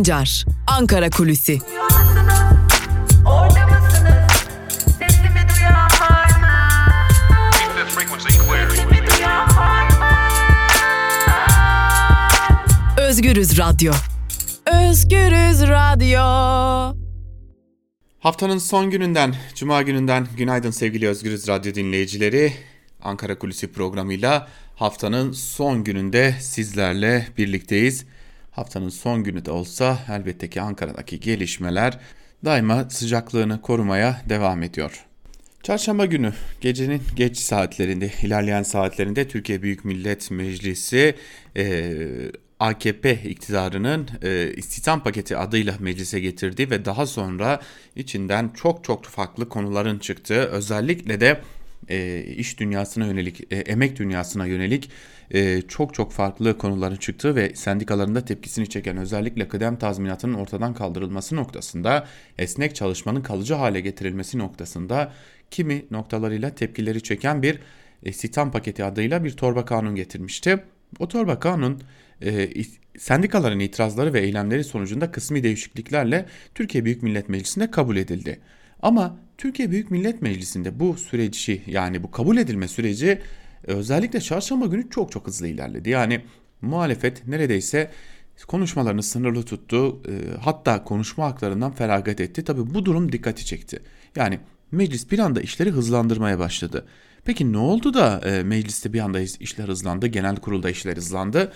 Sancar, Ankara Kulüsi. Özgürüz Radyo. Özgürüz Radyo. Haftanın son gününden, Cuma gününden günaydın sevgili Özgürüz Radyo dinleyicileri. Ankara Kulisi programıyla haftanın son gününde sizlerle birlikteyiz. Haftanın son günü de olsa elbette ki Ankara'daki gelişmeler daima sıcaklığını korumaya devam ediyor. Çarşamba günü gecenin geç saatlerinde, ilerleyen saatlerinde Türkiye Büyük Millet Meclisi e, AKP iktidarının e, istihdam paketi adıyla meclise getirdi ve daha sonra içinden çok çok farklı konuların çıktığı özellikle de e, iş dünyasına yönelik, e, emek dünyasına yönelik e, çok çok farklı konuların çıktığı ve sendikalarında tepkisini çeken özellikle kıdem tazminatının ortadan kaldırılması noktasında esnek çalışmanın kalıcı hale getirilmesi noktasında kimi noktalarıyla tepkileri çeken bir istihdam paketi adıyla bir torba kanun getirmişti. O torba kanun e, sendikaların itirazları ve eylemleri sonucunda kısmi değişikliklerle Türkiye Büyük Millet Meclisi'nde kabul edildi. Ama Türkiye Büyük Millet Meclisi'nde bu süreci yani bu kabul edilme süreci e, özellikle çarşamba günü çok çok hızlı ilerledi. Yani muhalefet neredeyse konuşmalarını sınırlı tuttu. E, hatta konuşma haklarından feragat etti. Tabi bu durum dikkati çekti. Yani meclis bir anda işleri hızlandırmaya başladı. Peki ne oldu da e, mecliste bir anda işler hızlandı, genel kurulda işler hızlandı?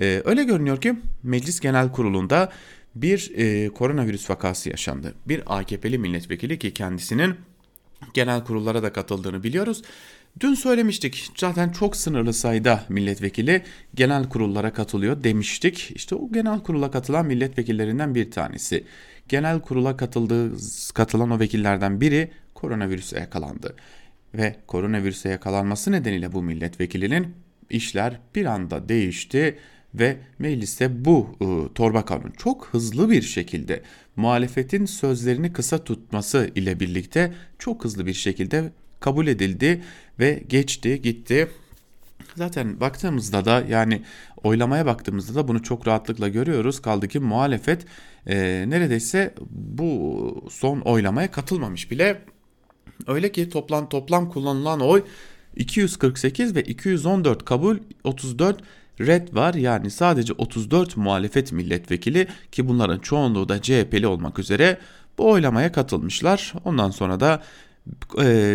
E, öyle görünüyor ki meclis genel kurulunda bir e, koronavirüs vakası yaşandı. Bir AKP'li milletvekili ki kendisinin genel kurullara da katıldığını biliyoruz. Dün söylemiştik zaten çok sınırlı sayıda milletvekili genel kurullara katılıyor demiştik. İşte o genel kurula katılan milletvekillerinden bir tanesi. Genel kurula katıldığı katılan o vekillerden biri koronavirüse yakalandı. Ve koronavirüse yakalanması nedeniyle bu milletvekilinin işler bir anda değişti ve mecliste bu e, torba kanun çok hızlı bir şekilde muhalefetin sözlerini kısa tutması ile birlikte çok hızlı bir şekilde kabul edildi ve geçti gitti. Zaten baktığımızda da yani oylamaya baktığımızda da bunu çok rahatlıkla görüyoruz. Kaldı ki muhalefet e, neredeyse bu son oylamaya katılmamış bile. Öyle ki toplam toplam kullanılan oy 248 ve 214 kabul 34 red var yani sadece 34 muhalefet milletvekili ki bunların çoğunluğu da CHP'li olmak üzere bu oylamaya katılmışlar. Ondan sonra da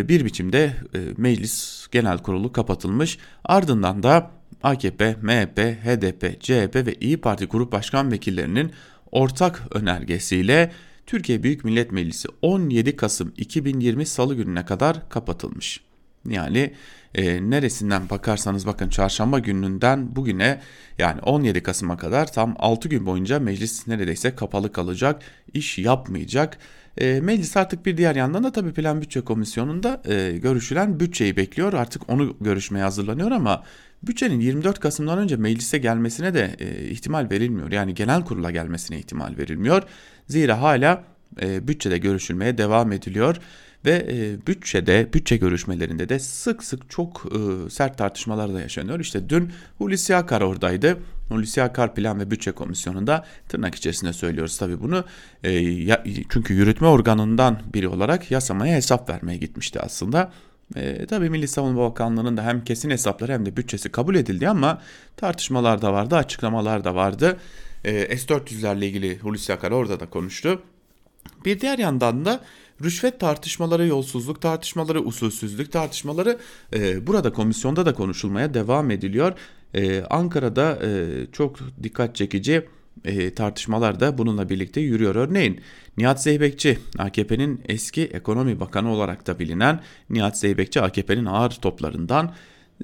bir biçimde e, meclis genel kurulu kapatılmış. Ardından da AKP, MHP, HDP, CHP ve İyi Parti grup başkan vekillerinin ortak önergesiyle Türkiye Büyük Millet Meclisi 17 Kasım 2020 Salı gününe kadar kapatılmış. Yani e, neresinden bakarsanız bakın çarşamba gününden bugüne yani 17 Kasım'a kadar tam 6 gün boyunca meclis neredeyse kapalı kalacak, iş yapmayacak. E, meclis artık bir diğer yandan da tabii Plan Bütçe Komisyonu'nda e, görüşülen bütçeyi bekliyor. Artık onu görüşmeye hazırlanıyor ama bütçenin 24 Kasım'dan önce meclise gelmesine de e, ihtimal verilmiyor. Yani genel kurula gelmesine ihtimal verilmiyor. Zira hala e, bütçede görüşülmeye devam ediliyor. Ve e, bütçede, bütçe görüşmelerinde de sık sık çok e, sert tartışmalar da yaşanıyor. İşte dün Hulusi Akar oradaydı. Hulusi Akar Plan ve Bütçe Komisyonu'nda tırnak içerisinde söylüyoruz tabii bunu. E, ya, çünkü yürütme organından biri olarak yasamaya hesap vermeye gitmişti aslında. E, tabii Milli Savunma Bakanlığı'nın da hem kesin hesapları hem de bütçesi kabul edildi ama tartışmalar da vardı, açıklamalar da vardı. E, S-400'lerle ilgili Hulusi Akar orada da konuştu. Bir diğer yandan da rüşvet tartışmaları, yolsuzluk tartışmaları, usulsüzlük tartışmaları e, burada komisyonda da konuşulmaya devam ediliyor. E, Ankara'da e, çok dikkat çekici e, tartışmalar da bununla birlikte yürüyor. Örneğin Nihat Zeybekçi AKP'nin eski ekonomi bakanı olarak da bilinen Nihat Zeybekçi AKP'nin ağır toplarından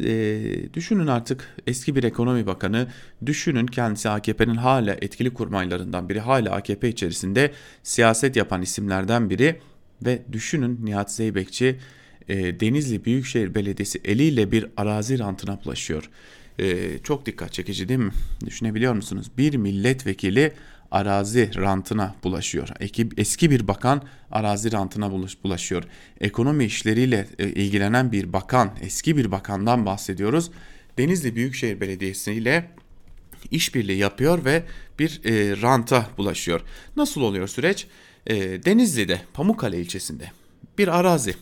e, düşünün artık eski bir ekonomi bakanı, düşünün kendisi AKP'nin hala etkili kurmaylarından biri, hala AKP içerisinde siyaset yapan isimlerden biri ve düşünün Nihat Zeybekçi e, Denizli Büyükşehir Belediyesi eliyle bir arazi rantına bulaşıyor. E, çok dikkat çekici değil mi? Düşünebiliyor musunuz? Bir milletvekili arazi rantına bulaşıyor. Eski bir bakan arazi rantına bulaşıyor. Ekonomi işleriyle e, ilgilenen bir bakan, eski bir bakandan bahsediyoruz. Denizli Büyükşehir Belediyesi ile işbirliği yapıyor ve bir e, ranta bulaşıyor. Nasıl oluyor süreç? E, Denizli'de, Pamukkale ilçesinde bir arazi,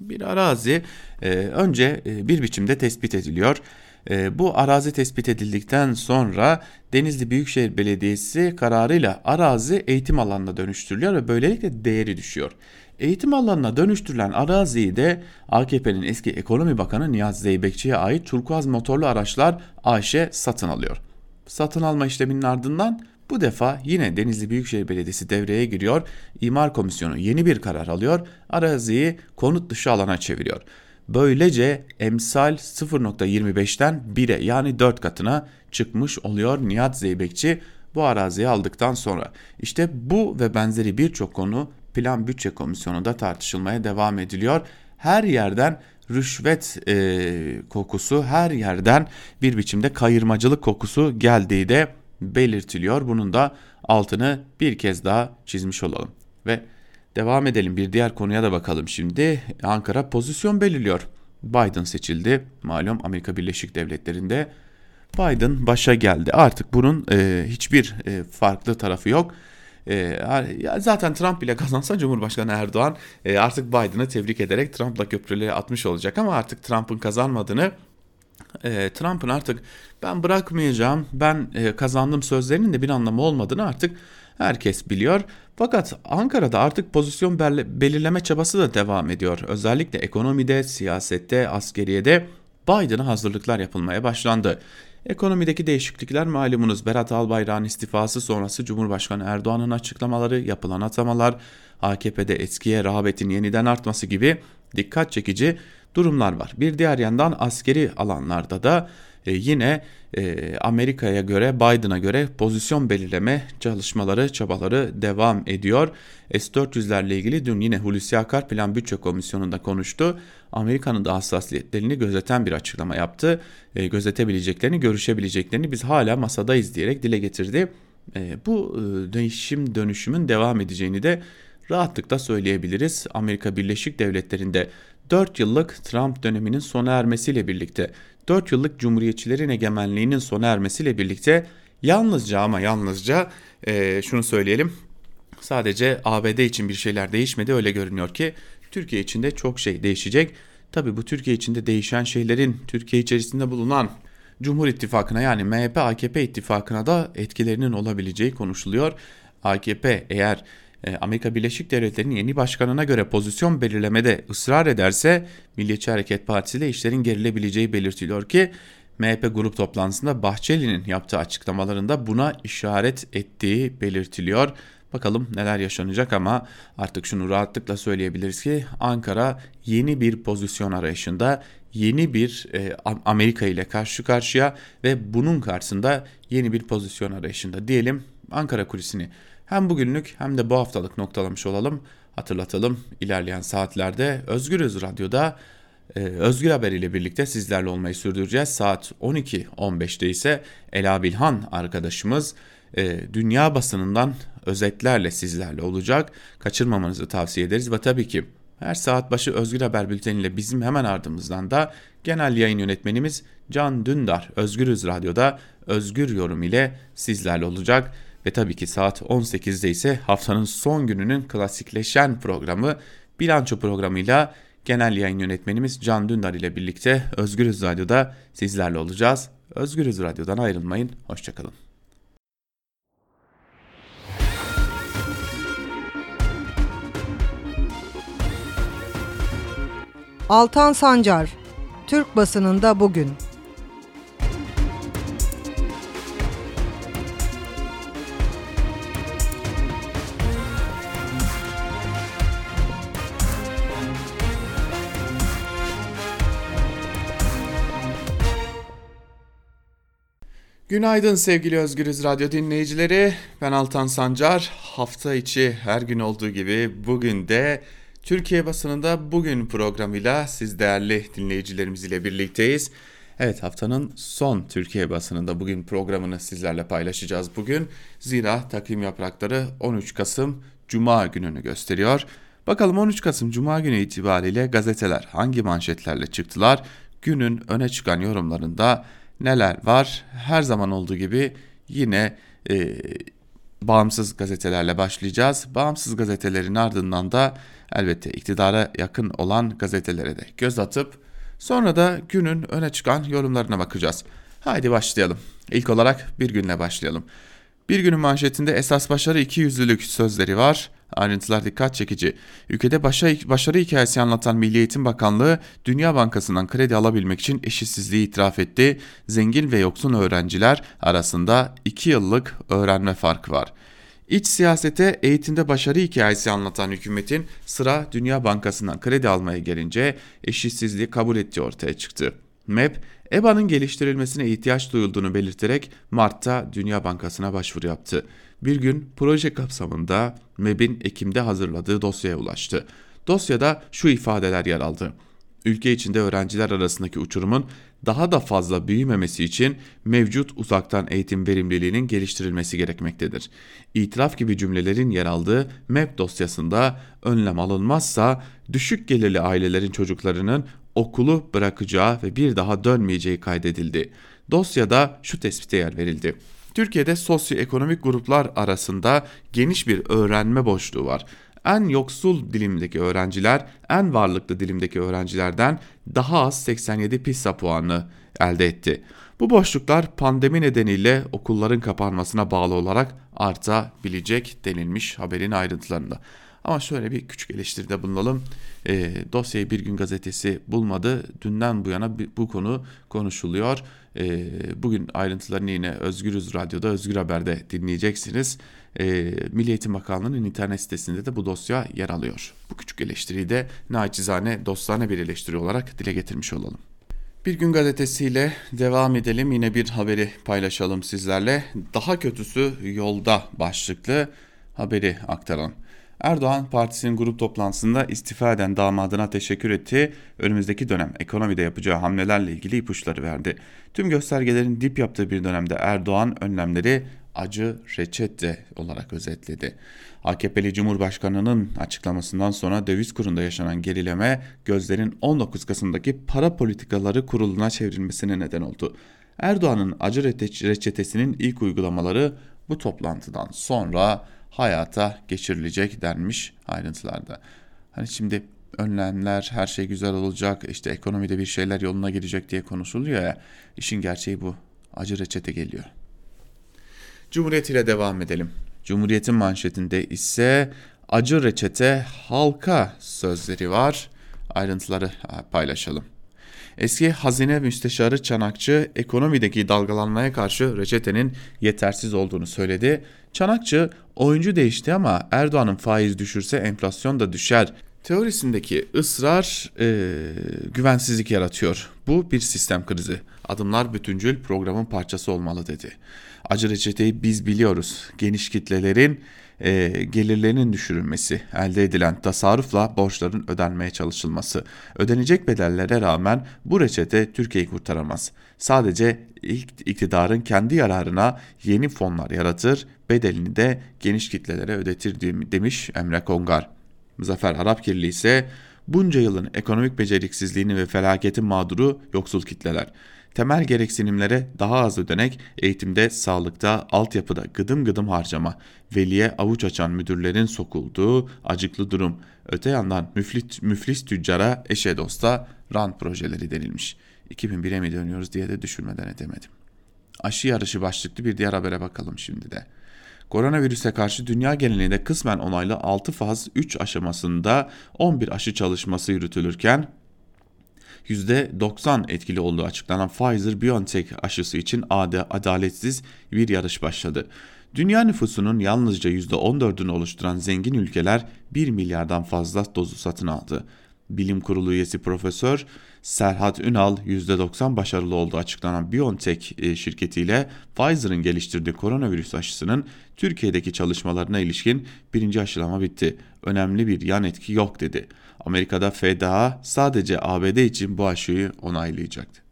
bir arazi e, önce e, bir biçimde tespit ediliyor. E, bu arazi tespit edildikten sonra Denizli Büyükşehir Belediyesi kararıyla arazi eğitim alanına dönüştürülüyor ve böylelikle değeri düşüyor. Eğitim alanına dönüştürülen araziyi de AKP'nin eski ekonomi bakanı Nihat Zeybekçi'ye ait turkuaz motorlu araçlar AŞ satın alıyor. Satın alma işleminin ardından bu defa yine Denizli Büyükşehir Belediyesi devreye giriyor. İmar Komisyonu yeni bir karar alıyor. Araziyi konut dışı alana çeviriyor. Böylece emsal 0.25'ten 1'e yani 4 katına çıkmış oluyor Nihat Zeybekçi bu araziyi aldıktan sonra. İşte bu ve benzeri birçok konu Plan Bütçe Komisyonu'nda tartışılmaya devam ediliyor. Her yerden rüşvet e, kokusu, her yerden bir biçimde kayırmacılık kokusu geldiği de belirtiliyor. Bunun da altını bir kez daha çizmiş olalım. Ve devam edelim bir diğer konuya da bakalım şimdi. Ankara pozisyon belirliyor. Biden seçildi. Malum Amerika Birleşik Devletleri'nde Biden başa geldi. Artık bunun e, hiçbir e, farklı tarafı yok. E, zaten Trump bile kazansa Cumhurbaşkanı Erdoğan e, artık Biden'ı tebrik ederek Trump'la köprüleri atmış olacak ama artık Trump'ın kazanmadığını e, Trump'ın artık ben bırakmayacağım, ben e, kazandım sözlerinin de bir anlamı olmadığını artık herkes biliyor. Fakat Ankara'da artık pozisyon belirleme çabası da devam ediyor. Özellikle ekonomide, siyasette, askeriyede Biden'a hazırlıklar yapılmaya başlandı. Ekonomideki değişiklikler malumunuz Berat Albayrak'ın istifası sonrası Cumhurbaşkanı Erdoğan'ın açıklamaları, yapılan atamalar, AKP'de eskiye rağbetin yeniden artması gibi dikkat çekici durumlar var. Bir diğer yandan askeri alanlarda da e, yine e, Amerika'ya göre Biden'a göre pozisyon belirleme çalışmaları çabaları devam ediyor. S-400'lerle ilgili dün yine Hulusi Akar Plan Bütçe Komisyonu'nda konuştu. Amerika'nın da hassasiyetlerini gözeten bir açıklama yaptı. E, gözetebileceklerini, görüşebileceklerini biz hala masadayız diyerek dile getirdi. Bu değişim dönüşümün devam edeceğini de rahatlıkla söyleyebiliriz. Amerika Birleşik Devletleri'nde 4 yıllık Trump döneminin sona ermesiyle birlikte 4 yıllık Cumhuriyetçilerin egemenliğinin sona ermesiyle birlikte yalnızca ama yalnızca e, şunu söyleyelim sadece ABD için bir şeyler değişmedi öyle görünüyor ki Türkiye için de çok şey değişecek. Tabi bu Türkiye içinde değişen şeylerin Türkiye içerisinde bulunan Cumhur İttifakı'na yani MHP AKP ittifakına da etkilerinin olabileceği konuşuluyor. AKP eğer Amerika Birleşik Devletleri'nin yeni başkanına göre pozisyon belirlemede ısrar ederse Milliyetçi Hareket Partisi ile işlerin gerilebileceği belirtiliyor ki MHP grup toplantısında Bahçeli'nin yaptığı açıklamalarında buna işaret ettiği belirtiliyor. Bakalım neler yaşanacak ama artık şunu rahatlıkla söyleyebiliriz ki Ankara yeni bir pozisyon arayışında, yeni bir e, Amerika ile karşı karşıya ve bunun karşısında yeni bir pozisyon arayışında diyelim. Ankara kulisini hem bugünlük hem de bu haftalık noktalamış olalım. Hatırlatalım ilerleyen saatlerde Özgürüz Radyo'da e, Özgür Haber ile birlikte sizlerle olmayı sürdüreceğiz. Saat 12.15'te ise Ela Bilhan arkadaşımız e, dünya basınından özetlerle sizlerle olacak. Kaçırmamanızı tavsiye ederiz ve tabii ki her saat başı Özgür Haber bülteniyle bizim hemen ardımızdan da genel yayın yönetmenimiz Can Dündar Özgürüz Radyo'da Özgür Yorum ile sizlerle olacak. Ve tabii ki saat 18'de ise haftanın son gününün klasikleşen programı Bilanço programıyla genel yayın yönetmenimiz Can Dündar ile birlikte Özgürüz Radyo'da sizlerle olacağız. Özgürüz Radyo'dan ayrılmayın. Hoşçakalın. Altan Sancar, Türk basınında bugün. Günaydın sevgili Özgürüz Radyo dinleyicileri. Ben Altan Sancar. Hafta içi her gün olduğu gibi bugün de Türkiye basınında bugün programıyla siz değerli dinleyicilerimiz ile birlikteyiz. Evet haftanın son Türkiye basınında bugün programını sizlerle paylaşacağız bugün. Zira takvim yaprakları 13 Kasım Cuma gününü gösteriyor. Bakalım 13 Kasım Cuma günü itibariyle gazeteler hangi manşetlerle çıktılar? Günün öne çıkan yorumlarında neler var? Her zaman olduğu gibi yine e, bağımsız gazetelerle başlayacağız. Bağımsız gazetelerin ardından da elbette iktidara yakın olan gazetelere de göz atıp sonra da günün öne çıkan yorumlarına bakacağız. Haydi başlayalım. İlk olarak bir günle başlayalım. Bir günün manşetinde esas başarı iki yüzlülük sözleri var. Ayrıntılar dikkat çekici. Ülkede başarı, başarı hikayesi anlatan Milli Eğitim Bakanlığı Dünya Bankası'ndan kredi alabilmek için eşitsizliği itiraf etti. Zengin ve yoksun öğrenciler arasında 2 yıllık öğrenme farkı var. İç siyasete eğitimde başarı hikayesi anlatan hükümetin sıra Dünya Bankası'ndan kredi almaya gelince eşitsizliği kabul ettiği ortaya çıktı. MEP, EBA'nın geliştirilmesine ihtiyaç duyulduğunu belirterek Mart'ta Dünya Bankası'na başvuru yaptı. Bir gün proje kapsamında MEB'in Ekim'de hazırladığı dosyaya ulaştı. Dosyada şu ifadeler yer aldı. Ülke içinde öğrenciler arasındaki uçurumun daha da fazla büyümemesi için mevcut uzaktan eğitim verimliliğinin geliştirilmesi gerekmektedir. İtiraf gibi cümlelerin yer aldığı MEP dosyasında önlem alınmazsa düşük gelirli ailelerin çocuklarının okulu bırakacağı ve bir daha dönmeyeceği kaydedildi. Dosyada şu tespite yer verildi. Türkiye'de sosyoekonomik gruplar arasında geniş bir öğrenme boşluğu var. En yoksul dilimdeki öğrenciler en varlıklı dilimdeki öğrencilerden daha az 87 PISA puanı elde etti. Bu boşluklar pandemi nedeniyle okulların kapanmasına bağlı olarak artabilecek denilmiş haberin ayrıntılarında. Ama şöyle bir küçük eleştiride bulunalım. E, dosyayı Bir Gün Gazetesi bulmadı. Dünden bu yana bu konu konuşuluyor. E, bugün ayrıntılarını yine Özgürüz Radyo'da, Özgür Haber'de dinleyeceksiniz. E, Milli Eğitim Bakanlığı'nın internet sitesinde de bu dosya yer alıyor. Bu küçük eleştiriyi de naçizane, dostane bir eleştiri olarak dile getirmiş olalım. Bir gün gazetesiyle devam edelim. Yine bir haberi paylaşalım sizlerle. Daha kötüsü yolda başlıklı haberi aktaralım. Erdoğan partisinin grup toplantısında istifa eden damadına teşekkür etti. Önümüzdeki dönem ekonomide yapacağı hamlelerle ilgili ipuçları verdi. Tüm göstergelerin dip yaptığı bir dönemde Erdoğan önlemleri acı reçete olarak özetledi. AKP'li Cumhurbaşkanı'nın açıklamasından sonra döviz kurunda yaşanan gerileme gözlerin 19 Kasım'daki para politikaları kuruluna çevrilmesine neden oldu. Erdoğan'ın acı reçetesinin ilk uygulamaları bu toplantıdan sonra hayata geçirilecek denmiş ayrıntılarda. Hani şimdi önlemler her şey güzel olacak işte ekonomide bir şeyler yoluna girecek diye konuşuluyor ya işin gerçeği bu acı reçete geliyor. Cumhuriyet ile devam edelim. Cumhuriyet'in manşetinde ise acı reçete halka sözleri var. Ayrıntıları paylaşalım. Eski Hazine Müsteşarı Çanakçı ekonomideki dalgalanmaya karşı reçetenin yetersiz olduğunu söyledi. Çanakçı oyuncu değişti ama Erdoğan'ın faiz düşürse enflasyon da düşer. Teorisindeki ısrar e, güvensizlik yaratıyor. Bu bir sistem krizi. Adımlar bütüncül programın parçası olmalı dedi. Acı reçeteyi biz biliyoruz. Geniş kitlelerin e, gelirlerinin düşürülmesi, elde edilen tasarrufla borçların ödenmeye çalışılması. Ödenecek bedellere rağmen bu reçete Türkiye'yi kurtaramaz. Sadece iktidarın kendi yararına yeni fonlar yaratır, bedelini de geniş kitlelere ödetir demiş Emre Kongar. Muzaffer Arapkirli ise bunca yılın ekonomik beceriksizliğini ve felaketin mağduru yoksul kitleler temel gereksinimlere daha az ödenek, eğitimde, sağlıkta, altyapıda gıdım gıdım harcama, veliye avuç açan müdürlerin sokulduğu acıklı durum, öte yandan müflit, müflis tüccara, eşe dosta rant projeleri denilmiş. 2001'e mi dönüyoruz diye de düşünmeden edemedim. Aşı yarışı başlıklı bir diğer habere bakalım şimdi de. Koronavirüse karşı dünya genelinde kısmen onaylı 6 faz 3 aşamasında 11 aşı çalışması yürütülürken %90 etkili olduğu açıklanan Pfizer-BioNTech aşısı için adaletsiz bir yarış başladı. Dünya nüfusunun yalnızca %14'ünü oluşturan zengin ülkeler 1 milyardan fazla dozu satın aldı. Bilim Kurulu üyesi Profesör Serhat Ünal %90 başarılı olduğu açıklanan BioNTech e, şirketiyle Pfizer'ın geliştirdiği koronavirüs aşısının Türkiye'deki çalışmalarına ilişkin birinci aşılama bitti. Önemli bir yan etki yok dedi. Amerika'da FDA sadece ABD için bu aşıyı onaylayacaktı.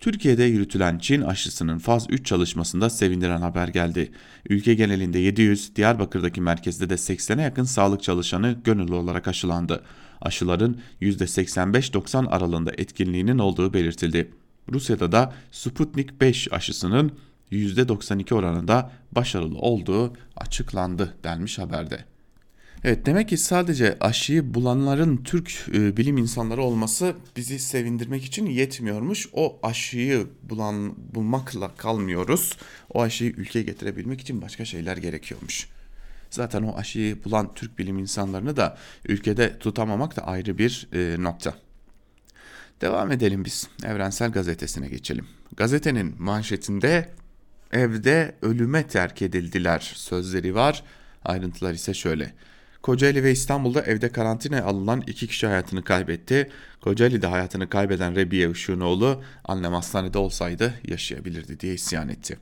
Türkiye'de yürütülen Çin aşısının faz 3 çalışmasında sevindiren haber geldi. Ülke genelinde 700, Diyarbakır'daki merkezde de 80'e yakın sağlık çalışanı gönüllü olarak aşılandı. Aşıların %85-90 aralığında etkinliğinin olduğu belirtildi. Rusya'da da Sputnik 5 aşısının %92 oranında başarılı olduğu açıklandı denmiş haberde. Evet demek ki sadece aşıyı bulanların Türk e, bilim insanları olması bizi sevindirmek için yetmiyormuş. O aşıyı bulan bulmakla kalmıyoruz. O aşıyı ülkeye getirebilmek için başka şeyler gerekiyormuş. Zaten o aşıyı bulan Türk bilim insanlarını da ülkede tutamamak da ayrı bir e, nokta. Devam edelim biz. Evrensel Gazetesi'ne geçelim. Gazetenin manşetinde evde ölüme terk edildiler sözleri var. Ayrıntılar ise şöyle. Kocaeli ve İstanbul'da evde karantinaya alınan iki kişi hayatını kaybetti. Kocaeli'de hayatını kaybeden Rebiye Işık'oğlu annem hastanede olsaydı yaşayabilirdi diye isyan etti.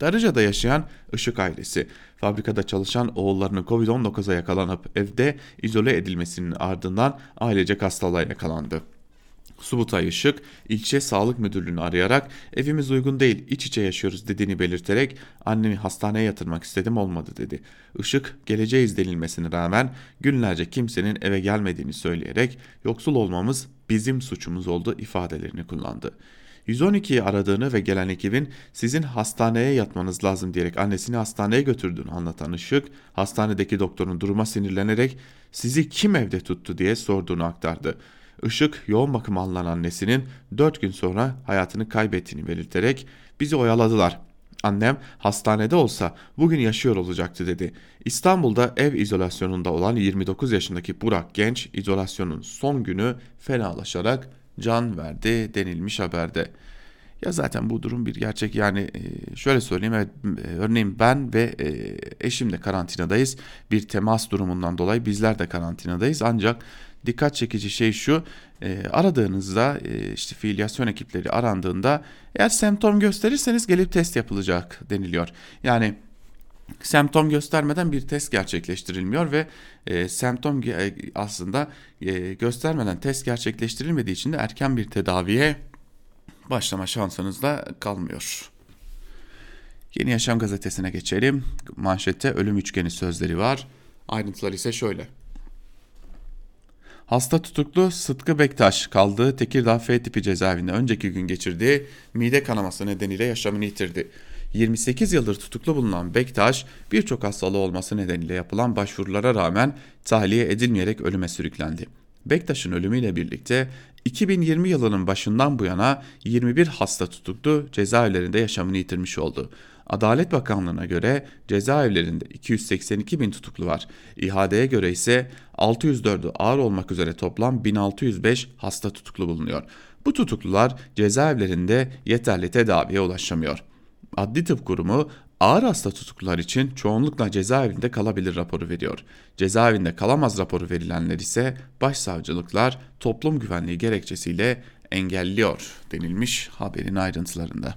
Darıca'da yaşayan Işık ailesi, fabrikada çalışan oğullarının Covid-19'a yakalanıp evde izole edilmesinin ardından ailecek hastalığa yakalandı. Subutay Işık ilçe sağlık müdürlüğünü arayarak evimiz uygun değil iç içe yaşıyoruz dediğini belirterek annemi hastaneye yatırmak istedim olmadı dedi. Işık geleceğiz denilmesine rağmen günlerce kimsenin eve gelmediğini söyleyerek yoksul olmamız bizim suçumuz oldu ifadelerini kullandı. 112'yi aradığını ve gelen ekibin sizin hastaneye yatmanız lazım diyerek annesini hastaneye götürdüğünü anlatan Işık, hastanedeki doktorun duruma sinirlenerek sizi kim evde tuttu diye sorduğunu aktardı. Işık yoğun bakım alınan annesinin 4 gün sonra hayatını kaybettiğini belirterek bizi oyaladılar. Annem hastanede olsa bugün yaşıyor olacaktı dedi. İstanbul'da ev izolasyonunda olan 29 yaşındaki Burak Genç izolasyonun son günü fenalaşarak can verdi denilmiş haberde. Ya zaten bu durum bir gerçek yani e, şöyle söyleyeyim evet e, örneğin ben ve e, eşim de karantinadayız bir temas durumundan dolayı bizler de karantinadayız ancak dikkat çekici şey şu aradığınızda işte fiilyasyon ekipleri arandığında eğer semptom gösterirseniz gelip test yapılacak deniliyor. Yani semptom göstermeden bir test gerçekleştirilmiyor ve e, semptom e, aslında e, göstermeden test gerçekleştirilmediği için de erken bir tedaviye başlama şansınız da kalmıyor. Yeni Yaşam gazetesine geçelim. Manşette ölüm üçgeni sözleri var. Ayrıntılar ise şöyle. Hasta tutuklu Sıtkı Bektaş kaldığı Tekirdağ F tipi cezaevinde önceki gün geçirdiği mide kanaması nedeniyle yaşamını yitirdi. 28 yıldır tutuklu bulunan Bektaş birçok hastalığı olması nedeniyle yapılan başvurulara rağmen tahliye edilmeyerek ölüme sürüklendi. Bektaş'ın ölümüyle birlikte 2020 yılının başından bu yana 21 hasta tutuklu cezaevlerinde yaşamını yitirmiş oldu. Adalet Bakanlığı'na göre cezaevlerinde 282 bin tutuklu var. İHA'ya göre ise 604'ü ağır olmak üzere toplam 1605 hasta tutuklu bulunuyor. Bu tutuklular cezaevlerinde yeterli tedaviye ulaşamıyor. Adli Tıp Kurumu ağır hasta tutuklular için çoğunlukla cezaevinde kalabilir raporu veriyor. Cezaevinde kalamaz raporu verilenler ise başsavcılıklar toplum güvenliği gerekçesiyle engelliyor denilmiş haberin ayrıntılarında.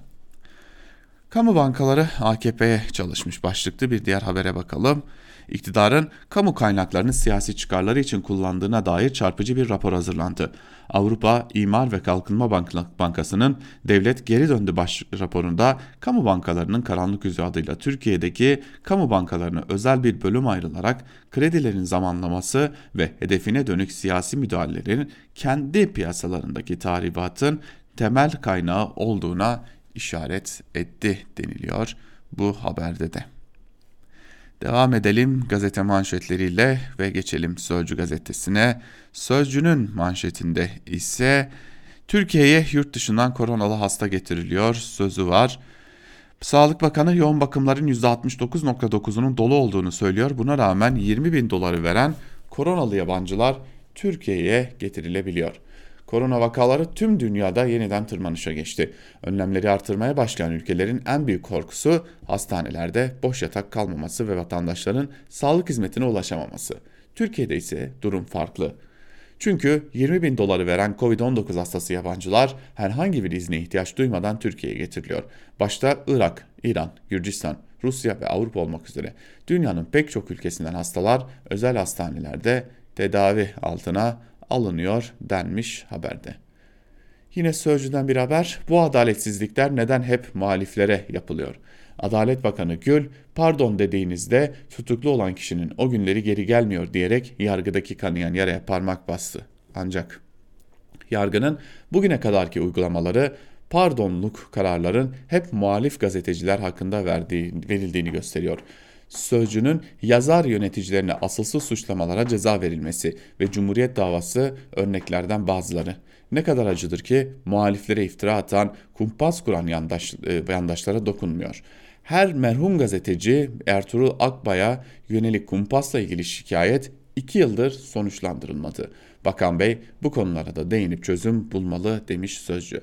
Kamu bankaları AKP'ye çalışmış başlıklı bir diğer habere bakalım. İktidarın kamu kaynaklarını siyasi çıkarları için kullandığına dair çarpıcı bir rapor hazırlandı. Avrupa İmar ve Kalkınma Bankası'nın Devlet Geri Döndü baş raporunda kamu bankalarının karanlık yüzü adıyla Türkiye'deki kamu bankalarına özel bir bölüm ayrılarak kredilerin zamanlaması ve hedefine dönük siyasi müdahalelerin kendi piyasalarındaki tahribatın temel kaynağı olduğuna işaret etti deniliyor bu haberde de. Devam edelim gazete manşetleriyle ve geçelim Sözcü gazetesine. Sözcünün manşetinde ise Türkiye'ye yurt dışından koronalı hasta getiriliyor sözü var. Sağlık Bakanı yoğun bakımların %69.9'unun dolu olduğunu söylüyor. Buna rağmen 20 bin doları veren koronalı yabancılar Türkiye'ye getirilebiliyor. Korona vakaları tüm dünyada yeniden tırmanışa geçti. Önlemleri artırmaya başlayan ülkelerin en büyük korkusu hastanelerde boş yatak kalmaması ve vatandaşların sağlık hizmetine ulaşamaması. Türkiye'de ise durum farklı. Çünkü 20 bin doları veren Covid-19 hastası yabancılar herhangi bir izne ihtiyaç duymadan Türkiye'ye getiriliyor. Başta Irak, İran, Gürcistan, Rusya ve Avrupa olmak üzere dünyanın pek çok ülkesinden hastalar özel hastanelerde tedavi altına alınıyor denmiş haberde. Yine Sözcü'den bir haber. Bu adaletsizlikler neden hep muhaliflere yapılıyor? Adalet Bakanı Gül, pardon dediğinizde tutuklu olan kişinin o günleri geri gelmiyor diyerek yargıdaki kanayan yaraya parmak bastı. Ancak yargının bugüne kadarki uygulamaları pardonluk kararların hep muhalif gazeteciler hakkında verdiği, verildiğini gösteriyor. Sözcünün yazar yöneticilerine asılsız suçlamalara ceza verilmesi ve Cumhuriyet davası örneklerden bazıları. Ne kadar acıdır ki muhaliflere iftira atan, kumpas kuran yandaş, e, yandaşlara dokunmuyor. Her merhum gazeteci Ertuğrul Akbay'a yönelik kumpasla ilgili şikayet iki yıldır sonuçlandırılmadı. Bakan Bey bu konulara da değinip çözüm bulmalı demiş Sözcü.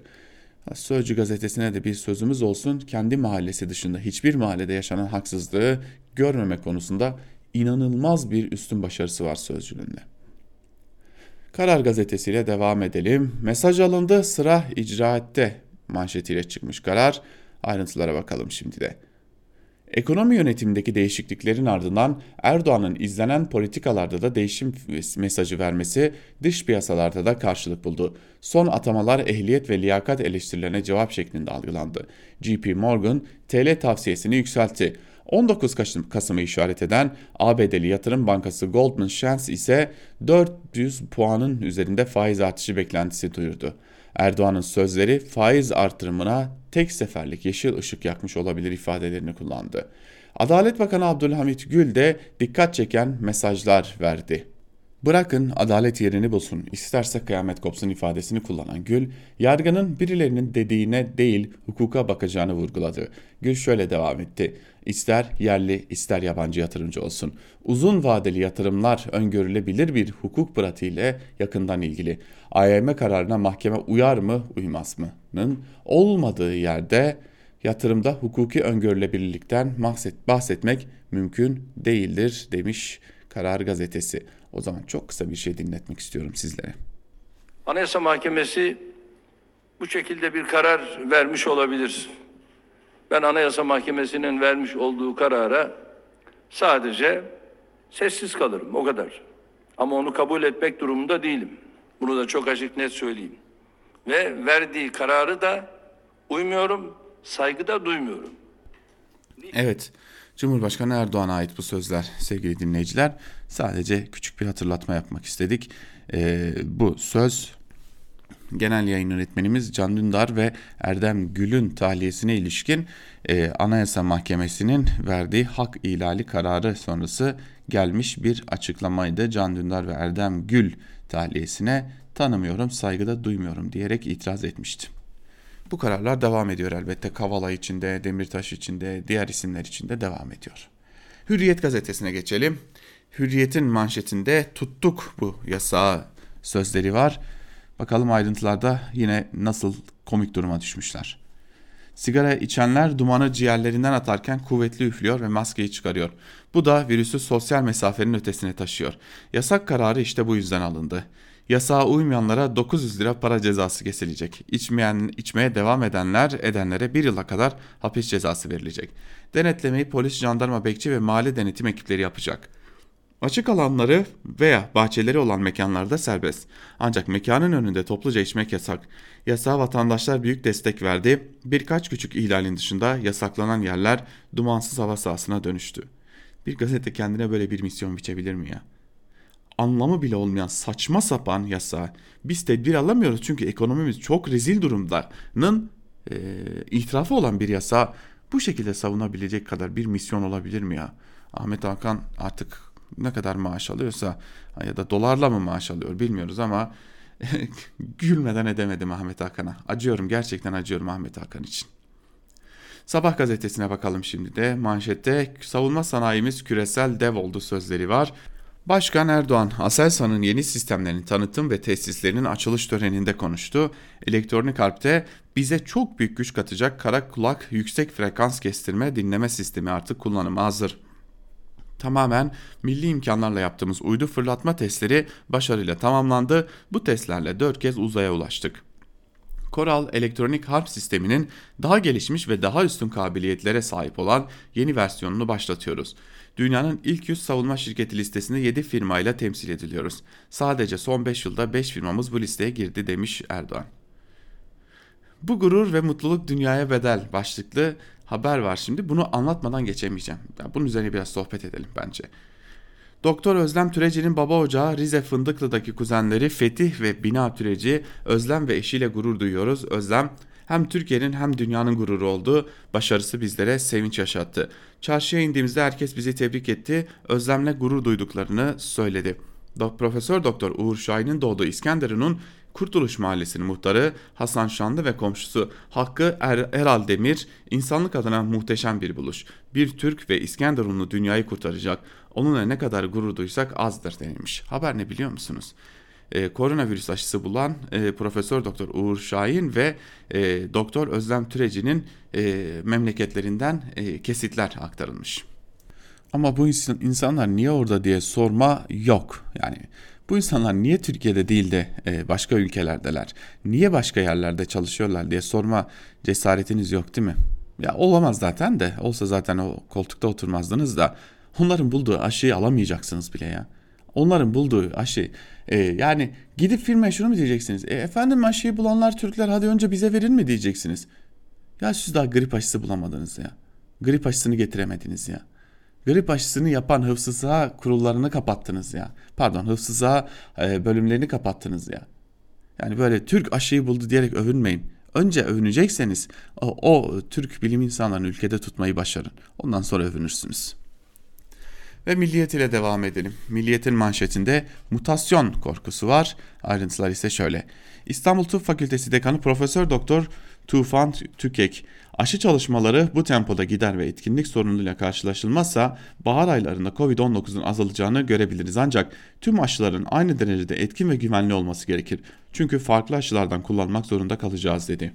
Sözcü gazetesine de bir sözümüz olsun. Kendi mahallesi dışında hiçbir mahallede yaşanan haksızlığı görmeme konusunda inanılmaz bir üstün başarısı var Sözcü'nün Karar gazetesiyle devam edelim. Mesaj alındı sıra icraatte manşetiyle çıkmış karar. Ayrıntılara bakalım şimdi de. Ekonomi yönetimindeki değişikliklerin ardından Erdoğan'ın izlenen politikalarda da değişim mesajı vermesi dış piyasalarda da karşılık buldu. Son atamalar ehliyet ve liyakat eleştirilerine cevap şeklinde algılandı. JP Morgan TL tavsiyesini yükseltti. 19 Kasım'ı işaret eden ABD'li yatırım bankası Goldman Sachs ise 400 puanın üzerinde faiz artışı beklentisi duyurdu. Erdoğan'ın sözleri faiz artırımına tek seferlik yeşil ışık yakmış olabilir ifadelerini kullandı. Adalet Bakanı Abdülhamit Gül de dikkat çeken mesajlar verdi. Bırakın adalet yerini bulsun, isterse kıyamet kopsun ifadesini kullanan Gül, yargının birilerinin dediğine değil hukuka bakacağını vurguladı. Gül şöyle devam etti. İster yerli ister yabancı yatırımcı olsun. Uzun vadeli yatırımlar öngörülebilir bir hukuk pratiğiyle yakından ilgili. AYM kararına mahkeme uyar mı uymaz mı'nın olmadığı yerde yatırımda hukuki öngörülebilirlikten bahset, bahsetmek mümkün değildir demiş Karar Gazetesi. O zaman çok kısa bir şey dinletmek istiyorum sizlere. Anayasa Mahkemesi bu şekilde bir karar vermiş olabilir. Ben Anayasa Mahkemesi'nin vermiş olduğu karara sadece sessiz kalırım o kadar. Ama onu kabul etmek durumunda değilim. Bunu da çok açık net söyleyeyim. Ve verdiği kararı da uymuyorum, saygıda duymuyorum. Evet. Cumhurbaşkanı Erdoğan'a ait bu sözler sevgili dinleyiciler. Sadece küçük bir hatırlatma yapmak istedik. Ee, bu söz genel yayın yönetmenimiz Can Dündar ve Erdem Gül'ün tahliyesine ilişkin e, Anayasa Mahkemesi'nin verdiği hak ihlali kararı sonrası gelmiş bir açıklamaydı. Can Dündar ve Erdem Gül tahliyesine tanımıyorum, saygıda duymuyorum diyerek itiraz etmişti. Bu kararlar devam ediyor elbette. Kavala içinde, Demirtaş içinde, diğer isimler içinde devam ediyor. Hürriyet gazetesine geçelim. Hürriyet'in manşetinde tuttuk bu yasağı sözleri var. Bakalım ayrıntılarda yine nasıl komik duruma düşmüşler. Sigara içenler dumanı ciğerlerinden atarken kuvvetli üflüyor ve maskeyi çıkarıyor. Bu da virüsü sosyal mesafenin ötesine taşıyor. Yasak kararı işte bu yüzden alındı. Yasağa uymayanlara 900 lira para cezası kesilecek. İçmeyen, içmeye devam edenler edenlere bir yıla kadar hapis cezası verilecek. Denetlemeyi polis, jandarma, bekçi ve mahalle denetim ekipleri yapacak. Açık alanları veya bahçeleri olan mekanlarda serbest. Ancak mekanın önünde topluca içmek yasak. Yasağa vatandaşlar büyük destek verdi. Birkaç küçük ihlalin dışında yasaklanan yerler dumansız hava sahasına dönüştü. Bir gazete kendine böyle bir misyon biçebilir mi ya? Anlamı bile olmayan saçma sapan yasa. Biz tedbir alamıyoruz çünkü ekonomimiz çok rezil durumdanın e, itirafı olan bir yasa bu şekilde savunabilecek kadar bir misyon olabilir mi ya? Ahmet Hakan artık ne kadar maaş alıyorsa ya da dolarla mı maaş alıyor bilmiyoruz ama gülmeden edemedim Ahmet Hakan'a. Acıyorum gerçekten acıyorum Ahmet Hakan için. Sabah gazetesine bakalım şimdi de manşette savunma sanayimiz küresel dev oldu sözleri var. Başkan Erdoğan, Aselsan'ın yeni sistemlerinin tanıtım ve tesislerinin açılış töreninde konuştu. Elektronik harpte bize çok büyük güç katacak kara kulak yüksek frekans kestirme dinleme sistemi artık kullanıma hazır tamamen milli imkanlarla yaptığımız uydu fırlatma testleri başarıyla tamamlandı. Bu testlerle 4 kez uzaya ulaştık. Koral elektronik harp sisteminin daha gelişmiş ve daha üstün kabiliyetlere sahip olan yeni versiyonunu başlatıyoruz. Dünyanın ilk 100 savunma şirketi listesinde 7 firmayla temsil ediliyoruz. Sadece son 5 yılda 5 firmamız bu listeye girdi demiş Erdoğan. Bu gurur ve mutluluk dünyaya bedel başlıklı haber var şimdi. Bunu anlatmadan geçemeyeceğim. Yani bunun üzerine biraz sohbet edelim bence. Doktor Özlem Türeci'nin baba ocağı Rize Fındıklı'daki kuzenleri Fetih ve Bina Türeci Özlem ve eşiyle gurur duyuyoruz. Özlem Hem Türkiye'nin hem dünyanın gururu oldu. Başarısı bizlere sevinç yaşattı. Çarşıya indiğimizde herkes bizi tebrik etti. Özlemle gurur duyduklarını söyledi. Profesör Doktor Uğur Şahin'in doğduğu İskenderun'un Kurtuluş Mahallesi'nin muhtarı Hasan Şanlı ve komşusu Hakkı er Eral Demir insanlık adına muhteşem bir buluş. Bir Türk ve İskenderunlu dünyayı kurtaracak. Onunla ne kadar gurur duysak azdır denilmiş. Haber ne biliyor musunuz? Ee, koronavirüs aşısı bulan e, Profesör Doktor Uğur Şahin ve e, Doktor Özlem Türeci'nin e, memleketlerinden e, kesitler aktarılmış. Ama bu insanlar niye orada diye sorma yok. Yani bu insanlar niye Türkiye'de değil de e, başka ülkelerdeler? Niye başka yerlerde çalışıyorlar diye sorma cesaretiniz yok değil mi? Ya olamaz zaten de olsa zaten o koltukta oturmazdınız da onların bulduğu aşıyı alamayacaksınız bile ya. Onların bulduğu aşı e, yani gidip firmaya şunu mu diyeceksiniz? E, efendim aşıyı bulanlar Türkler hadi önce bize verin mi diyeceksiniz? Ya siz daha grip aşısı bulamadınız ya. Grip aşısını getiremediniz ya. Grip aşısını yapan hıfzı kurullarını kapattınız ya. Pardon hıfzı e, bölümlerini kapattınız ya. Yani böyle Türk aşıyı buldu diyerek övünmeyin. Önce övünecekseniz o, o Türk bilim insanlarını ülkede tutmayı başarın. Ondan sonra övünürsünüz. Ve Milliyet ile devam edelim. Milliyet'in manşetinde mutasyon korkusu var. Ayrıntılar ise şöyle. İstanbul Tıp Fakültesi Dekanı Profesör Doktor Tufan Tükek Aşı çalışmaları bu tempoda gider ve etkinlik sorunuyla karşılaşılmazsa bahar aylarında Covid-19'un azalacağını görebiliriz. Ancak tüm aşıların aynı derecede etkin ve güvenli olması gerekir. Çünkü farklı aşılardan kullanmak zorunda kalacağız dedi.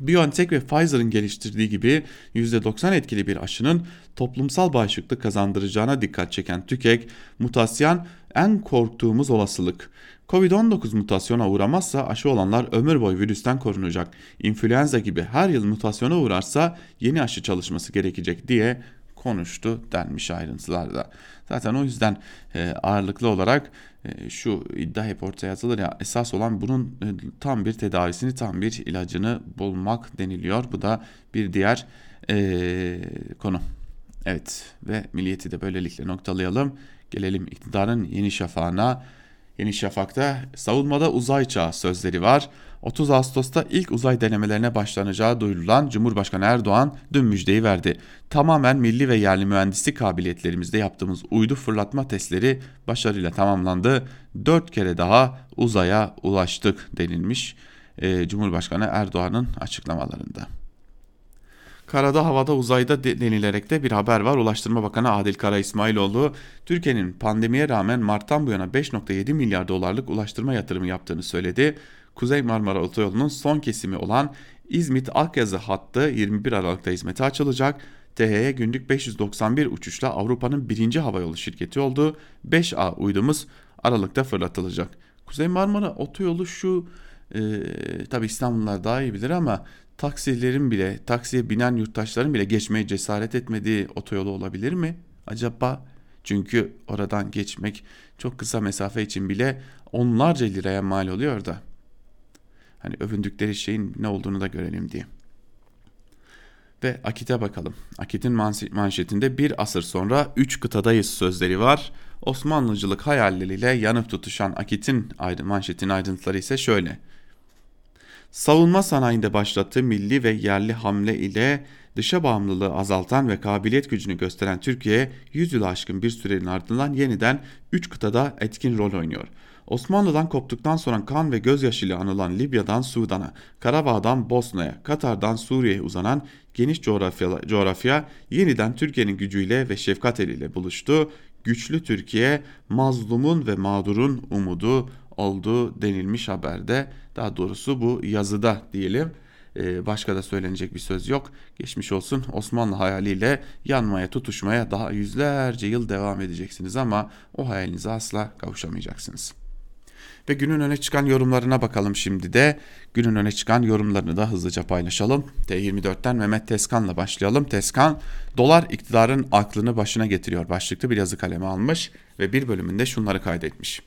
BioNTech ve Pfizer'ın geliştirdiği gibi %90 etkili bir aşının toplumsal bağışıklık kazandıracağına dikkat çeken TÜKEK, mutasyon en korktuğumuz olasılık. Covid-19 mutasyona uğramazsa aşı olanlar ömür boyu virüsten korunacak. İnfluenza gibi her yıl mutasyona uğrarsa yeni aşı çalışması gerekecek diye konuştu denmiş ayrıntılarda. Zaten o yüzden e, ağırlıklı olarak şu iddia hep ortaya atılır ya esas olan bunun e, tam bir tedavisini tam bir ilacını bulmak deniliyor. Bu da bir diğer e, konu. Evet ve milliyeti de böylelikle noktalayalım. Gelelim iktidarın yeni şafağına. Yeni Şafak'ta savunmada uzay çağı sözleri var. 30 Ağustos'ta ilk uzay denemelerine başlanacağı duyurulan Cumhurbaşkanı Erdoğan dün müjdeyi verdi. Tamamen milli ve yerli mühendislik kabiliyetlerimizde yaptığımız uydu fırlatma testleri başarıyla tamamlandı. 4 kere daha uzaya ulaştık denilmiş e, Cumhurbaşkanı Erdoğan'ın açıklamalarında. Karada, havada, uzayda denilerek de bir haber var. Ulaştırma Bakanı Adil Kara İsmailoğlu, Türkiye'nin pandemiye rağmen Mart'tan bu yana 5.7 milyar dolarlık ulaştırma yatırımı yaptığını söyledi. Kuzey Marmara Otoyolu'nun son kesimi olan İzmit Akyazı hattı 21 Aralık'ta hizmete açılacak. TH'ye günlük 591 uçuşla Avrupa'nın birinci havayolu şirketi olduğu 5A uydumuz Aralık'ta fırlatılacak. Kuzey Marmara Otoyolu şu e, tabi İstanbullular daha iyi bilir ama taksilerin bile, taksiye binen yurttaşların bile geçmeye cesaret etmediği otoyolu olabilir mi? Acaba çünkü oradan geçmek çok kısa mesafe için bile onlarca liraya mal oluyor da. Hani övündükleri şeyin ne olduğunu da görelim diye. Ve Akit'e bakalım. Akit'in manşetinde bir asır sonra üç kıtadayız sözleri var. Osmanlıcılık hayalleriyle yanıp tutuşan Akit'in manşetin ayrıntıları ise şöyle. Savunma sanayinde başlattığı milli ve yerli hamle ile dışa bağımlılığı azaltan ve kabiliyet gücünü gösteren Türkiye 100 yıl aşkın bir sürenin ardından yeniden 3 kıtada etkin rol oynuyor. Osmanlı'dan koptuktan sonra kan ve gözyaşıyla anılan Libya'dan Sudan'a, Karabağ'dan Bosna'ya, Katar'dan Suriye'ye uzanan geniş coğrafya, coğrafya yeniden Türkiye'nin gücüyle ve şefkat eliyle buluştu. Güçlü Türkiye mazlumun ve mağdurun umudu oldu denilmiş haberde. Daha doğrusu bu yazıda diyelim. Ee, başka da söylenecek bir söz yok. Geçmiş olsun Osmanlı hayaliyle yanmaya tutuşmaya daha yüzlerce yıl devam edeceksiniz ama o hayalinize asla kavuşamayacaksınız. Ve günün öne çıkan yorumlarına bakalım şimdi de. Günün öne çıkan yorumlarını da hızlıca paylaşalım. T24'ten Mehmet Teskan'la başlayalım. Teskan, dolar iktidarın aklını başına getiriyor başlıklı bir yazı kaleme almış ve bir bölümünde şunları kaydetmiş.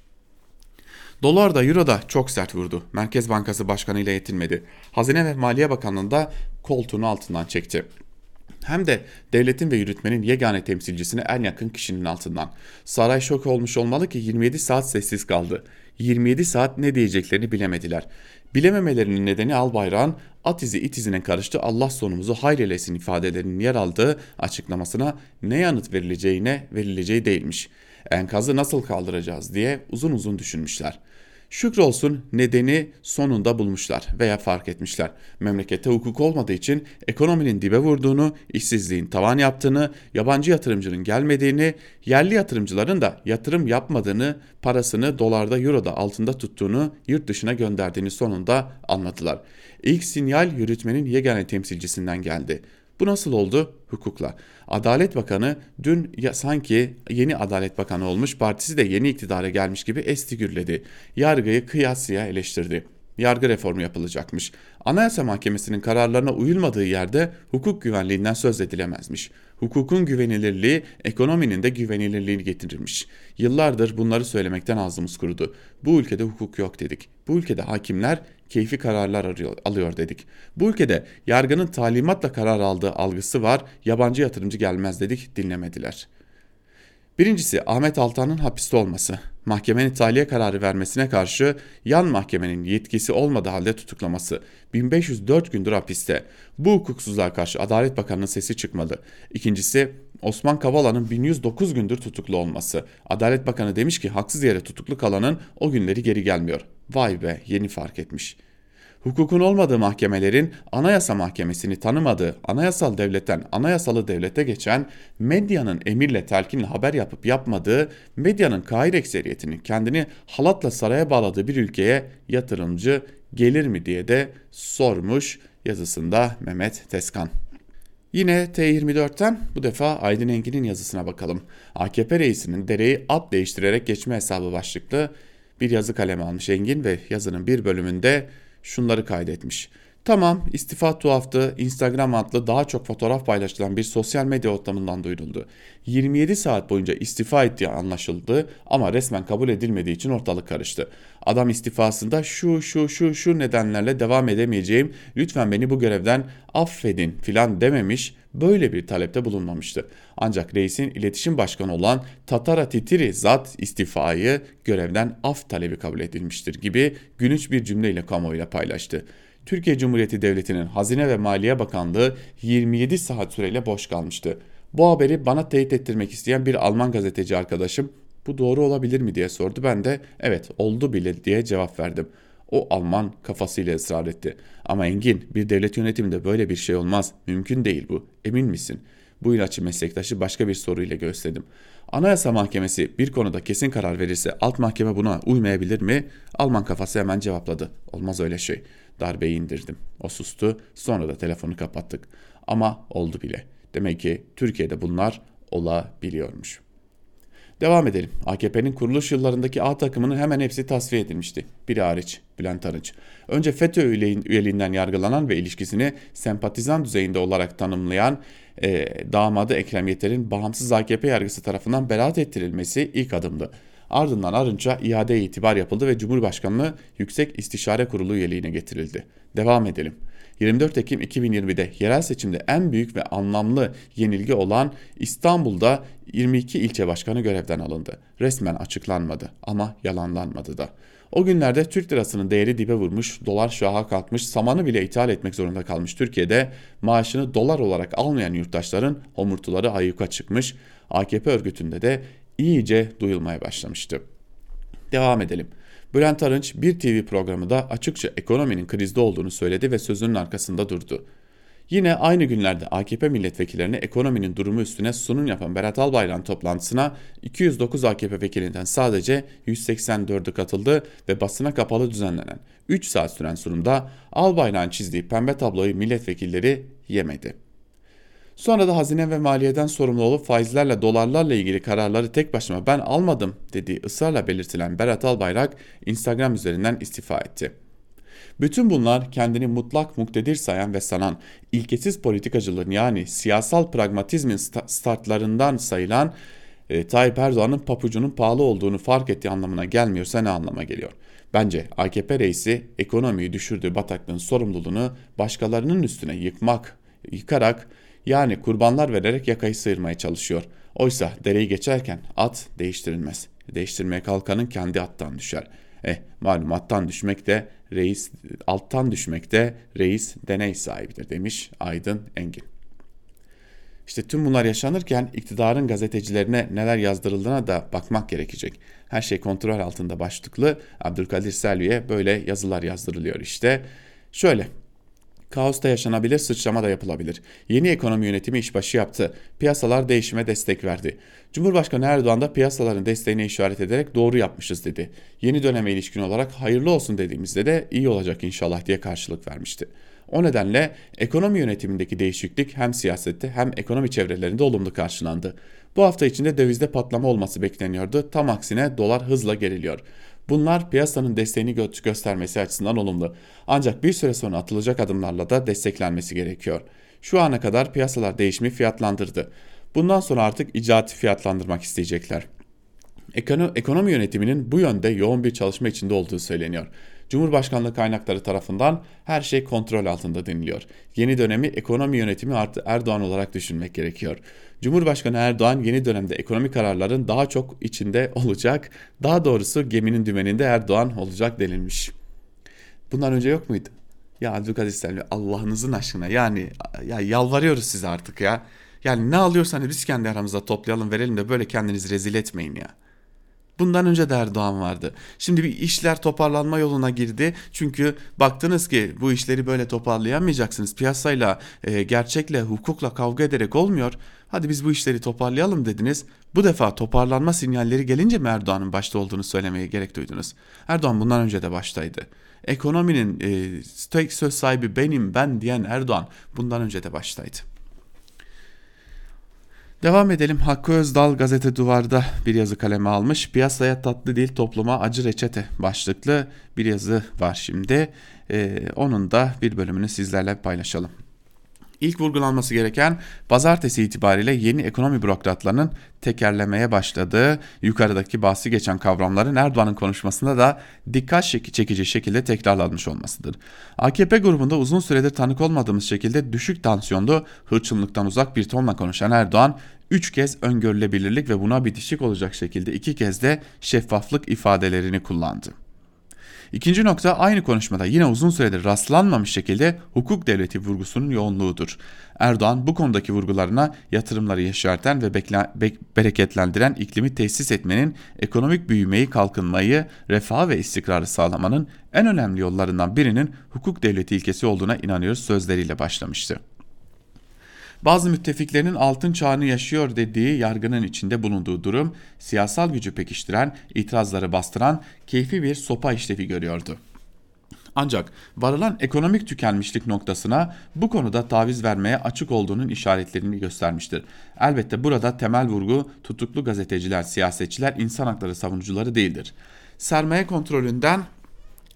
Dolar da euro da çok sert vurdu. Merkez Bankası Başkanı ile yetinmedi. Hazine ve Maliye Bakanlığı'nda koltuğunu altından çekti. Hem de devletin ve yürütmenin yegane temsilcisine en yakın kişinin altından. Saray şok olmuş olmalı ki 27 saat sessiz kaldı. 27 saat ne diyeceklerini bilemediler. Bilememelerinin nedeni Albayrak'ın at izi it izine karıştı Allah sonumuzu hayrelesin ifadelerinin yer aldığı açıklamasına ne yanıt verileceğine verileceği değilmiş. Enkazı nasıl kaldıracağız diye uzun uzun düşünmüşler. Şükrolsun nedeni sonunda bulmuşlar veya fark etmişler. Memlekette hukuk olmadığı için ekonominin dibe vurduğunu, işsizliğin tavan yaptığını, yabancı yatırımcının gelmediğini, yerli yatırımcıların da yatırım yapmadığını, parasını dolarda, euroda altında tuttuğunu, yurt dışına gönderdiğini sonunda anladılar. İlk sinyal yürütmenin yegane temsilcisinden geldi. Bu nasıl oldu? Hukukla. Adalet Bakanı dün ya sanki yeni Adalet Bakanı olmuş, partisi de yeni iktidara gelmiş gibi esti gürledi. Yargıyı kıyasıya eleştirdi. Yargı reformu yapılacakmış. Anayasa Mahkemesi'nin kararlarına uyulmadığı yerde hukuk güvenliğinden söz edilemezmiş. Hukukun güvenilirliği ekonominin de güvenilirliğini getirirmiş. Yıllardır bunları söylemekten ağzımız kurudu. Bu ülkede hukuk yok dedik. Bu ülkede hakimler keyfi kararlar arıyor, alıyor dedik. Bu ülkede yargının talimatla karar aldığı algısı var. Yabancı yatırımcı gelmez dedik dinlemediler. Birincisi Ahmet Altan'ın hapiste olması. Mahkemenin tahliye kararı vermesine karşı yan mahkemenin yetkisi olmadığı halde tutuklaması. 1504 gündür hapiste. Bu hukuksuzluğa karşı Adalet Bakanı'nın sesi çıkmadı. İkincisi Osman Kavala'nın 1109 gündür tutuklu olması. Adalet Bakanı demiş ki haksız yere tutuklu kalanın o günleri geri gelmiyor. Vay be yeni fark etmiş. Hukukun olmadığı mahkemelerin anayasa mahkemesini tanımadığı, anayasal devletten anayasalı devlete geçen, medyanın emirle telkinle haber yapıp yapmadığı, medyanın kahir ekseriyetini kendini halatla saraya bağladığı bir ülkeye yatırımcı gelir mi diye de sormuş yazısında Mehmet Teskan. Yine T24'ten bu defa Aydın Engin'in yazısına bakalım. AKP reisinin dereyi at değiştirerek geçme hesabı başlıklı bir yazı kaleme almış Engin ve yazının bir bölümünde şunları kaydetmiş. Tamam istifa tuhaftı Instagram adlı daha çok fotoğraf paylaşılan bir sosyal medya ortamından duyuruldu. 27 saat boyunca istifa ettiği anlaşıldı ama resmen kabul edilmediği için ortalık karıştı. Adam istifasında şu şu şu şu nedenlerle devam edemeyeceğim lütfen beni bu görevden affedin filan dememiş böyle bir talepte bulunmamıştı. Ancak reisin iletişim başkanı olan Tatara Titiri zat istifayı görevden af talebi kabul edilmiştir gibi gülünç bir cümleyle kamuoyuyla paylaştı. Türkiye Cumhuriyeti Devleti'nin Hazine ve Maliye Bakanlığı 27 saat süreyle boş kalmıştı. Bu haberi bana teyit ettirmek isteyen bir Alman gazeteci arkadaşım bu doğru olabilir mi diye sordu. Ben de evet oldu bile diye cevap verdim. O Alman kafasıyla ısrar etti. Ama Engin bir devlet yönetiminde böyle bir şey olmaz. Mümkün değil bu. Emin misin? Bu ilaççı meslektaşı başka bir soruyla gösterdim. Anayasa Mahkemesi bir konuda kesin karar verirse alt mahkeme buna uymayabilir mi? Alman kafası hemen cevapladı. Olmaz öyle şey. Darbeyi indirdim. O sustu. Sonra da telefonu kapattık. Ama oldu bile. Demek ki Türkiye'de bunlar olabiliyormuş. Devam edelim. AKP'nin kuruluş yıllarındaki A takımının hemen hepsi tasfiye edilmişti. Biri hariç Bülent Arınç. Önce FETÖ üyeliğinden yargılanan ve ilişkisini sempatizan düzeyinde olarak tanımlayan e, damadı Ekrem Yeter'in bağımsız AKP yargısı tarafından beraat ettirilmesi ilk adımdı. Ardından Arınç'a iade itibar yapıldı ve Cumhurbaşkanlığı Yüksek İstişare Kurulu üyeliğine getirildi. Devam edelim. 24 Ekim 2020'de yerel seçimde en büyük ve anlamlı yenilgi olan İstanbul'da 22 ilçe başkanı görevden alındı. Resmen açıklanmadı ama yalanlanmadı da. O günlerde Türk lirasının değeri dibe vurmuş, dolar şaha kalkmış, samanı bile ithal etmek zorunda kalmış Türkiye'de maaşını dolar olarak almayan yurttaşların homurtuları ayyuka çıkmış, AKP örgütünde de iyice duyulmaya başlamıştı. Devam edelim. Bülent Arınç bir TV programında açıkça ekonominin krizde olduğunu söyledi ve sözünün arkasında durdu. Yine aynı günlerde AKP milletvekillerine ekonominin durumu üstüne sunum yapan Berat Albayrak'ın toplantısına 209 AKP vekilinden sadece 184'ü katıldı ve basına kapalı düzenlenen 3 saat süren sunumda Albayrak'ın çizdiği pembe tabloyu milletvekilleri yemedi. Sonra da hazine ve maliyeden sorumlu olup faizlerle dolarlarla ilgili kararları tek başıma ben almadım dediği ısrarla belirtilen Berat Albayrak Instagram üzerinden istifa etti. Bütün bunlar kendini mutlak muktedir sayan ve sanan, ilkesiz politikacılığın yani siyasal pragmatizmin startlarından sayılan e, Tayyip Erdoğan'ın papucunun pahalı olduğunu fark ettiği anlamına gelmiyorsa ne anlama geliyor? Bence AKP reisi ekonomiyi düşürdüğü bataklığın sorumluluğunu başkalarının üstüne yıkmak, yıkarak yani kurbanlar vererek yakayı sıyırmaya çalışıyor. Oysa dereyi geçerken at değiştirilmez. Değiştirmeye kalkanın kendi attan düşer. Eh malum attan düşmek de reis alttan düşmekte reis deney sahibidir demiş Aydın Engin. İşte tüm bunlar yaşanırken iktidarın gazetecilerine neler yazdırıldığına da bakmak gerekecek. Her şey kontrol altında başlıklı Abdülkadir Selvi'ye böyle yazılar yazdırılıyor işte. Şöyle Kaosta yaşanabilir, sıçrama da yapılabilir. Yeni ekonomi yönetimi işbaşı yaptı. Piyasalar değişime destek verdi. Cumhurbaşkanı Erdoğan da piyasaların desteğine işaret ederek doğru yapmışız dedi. Yeni döneme ilişkin olarak hayırlı olsun dediğimizde de iyi olacak inşallah diye karşılık vermişti. O nedenle ekonomi yönetimindeki değişiklik hem siyasette hem ekonomi çevrelerinde olumlu karşılandı. Bu hafta içinde dövizde patlama olması bekleniyordu. Tam aksine dolar hızla geriliyor. Bunlar piyasanın desteğini gö göstermesi açısından olumlu. Ancak bir süre sonra atılacak adımlarla da desteklenmesi gerekiyor. Şu ana kadar piyasalar değişimi fiyatlandırdı. Bundan sonra artık icraatı fiyatlandırmak isteyecekler. Ekonomi yönetiminin bu yönde yoğun bir çalışma içinde olduğu söyleniyor. Cumhurbaşkanlığı kaynakları tarafından her şey kontrol altında deniliyor. Yeni dönemi ekonomi yönetimi artı Erdoğan olarak düşünmek gerekiyor. Cumhurbaşkanı Erdoğan yeni dönemde ekonomi kararların daha çok içinde olacak. Daha doğrusu geminin dümeninde Erdoğan olacak denilmiş. Bundan önce yok muydu? Ya Abdülkadir Selvi Allah'ınızın aşkına yani ya yalvarıyoruz size artık ya. Yani ne alıyorsanız biz kendi aramızda toplayalım verelim de böyle kendinizi rezil etmeyin ya. Bundan önce de Erdoğan vardı. Şimdi bir işler toparlanma yoluna girdi. Çünkü baktınız ki bu işleri böyle toparlayamayacaksınız. Piyasayla, e, gerçekle, hukukla kavga ederek olmuyor. Hadi biz bu işleri toparlayalım dediniz. Bu defa toparlanma sinyalleri gelince mi Erdoğan'ın başta olduğunu söylemeye gerek duydunuz? Erdoğan bundan önce de baştaydı. Ekonominin e, tek söz sahibi benim, ben diyen Erdoğan bundan önce de baştaydı. Devam edelim. Hakkı Özdal gazete duvarda bir yazı kaleme almış. Piyasaya tatlı değil topluma acı reçete başlıklı bir yazı var şimdi. Ee, onun da bir bölümünü sizlerle paylaşalım. İlk vurgulanması gereken pazartesi itibariyle yeni ekonomi bürokratlarının tekerlemeye başladığı yukarıdaki bahsi geçen kavramların Erdoğan'ın konuşmasında da dikkat çekici şekilde tekrarlanmış olmasıdır. AKP grubunda uzun süredir tanık olmadığımız şekilde düşük tansiyonlu hırçınlıktan uzak bir tonla konuşan Erdoğan 3 kez öngörülebilirlik ve buna bitişik olacak şekilde 2 kez de şeffaflık ifadelerini kullandı. İkinci nokta aynı konuşmada yine uzun süredir rastlanmamış şekilde hukuk devleti vurgusunun yoğunluğudur. Erdoğan bu konudaki vurgularına yatırımları yeşerten ve be, bereketlendiren iklimi tesis etmenin, ekonomik büyümeyi, kalkınmayı, refah ve istikrarı sağlamanın en önemli yollarından birinin hukuk devleti ilkesi olduğuna inanıyoruz sözleriyle başlamıştı bazı müttefiklerinin altın çağını yaşıyor dediği yargının içinde bulunduğu durum siyasal gücü pekiştiren, itirazları bastıran keyfi bir sopa işlevi görüyordu. Ancak varılan ekonomik tükenmişlik noktasına bu konuda taviz vermeye açık olduğunun işaretlerini göstermiştir. Elbette burada temel vurgu tutuklu gazeteciler, siyasetçiler, insan hakları savunucuları değildir. Sermaye kontrolünden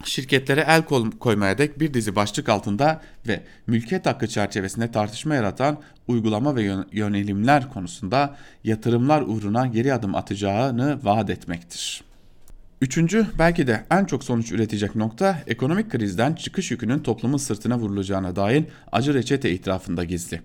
şirketlere el koymaya dek bir dizi başlık altında ve mülkiyet hakkı çerçevesinde tartışma yaratan uygulama ve yönelimler konusunda yatırımlar uğruna geri adım atacağını vaat etmektir. Üçüncü belki de en çok sonuç üretecek nokta ekonomik krizden çıkış yükünün toplumun sırtına vurulacağına dair acı reçete itirafında gizli.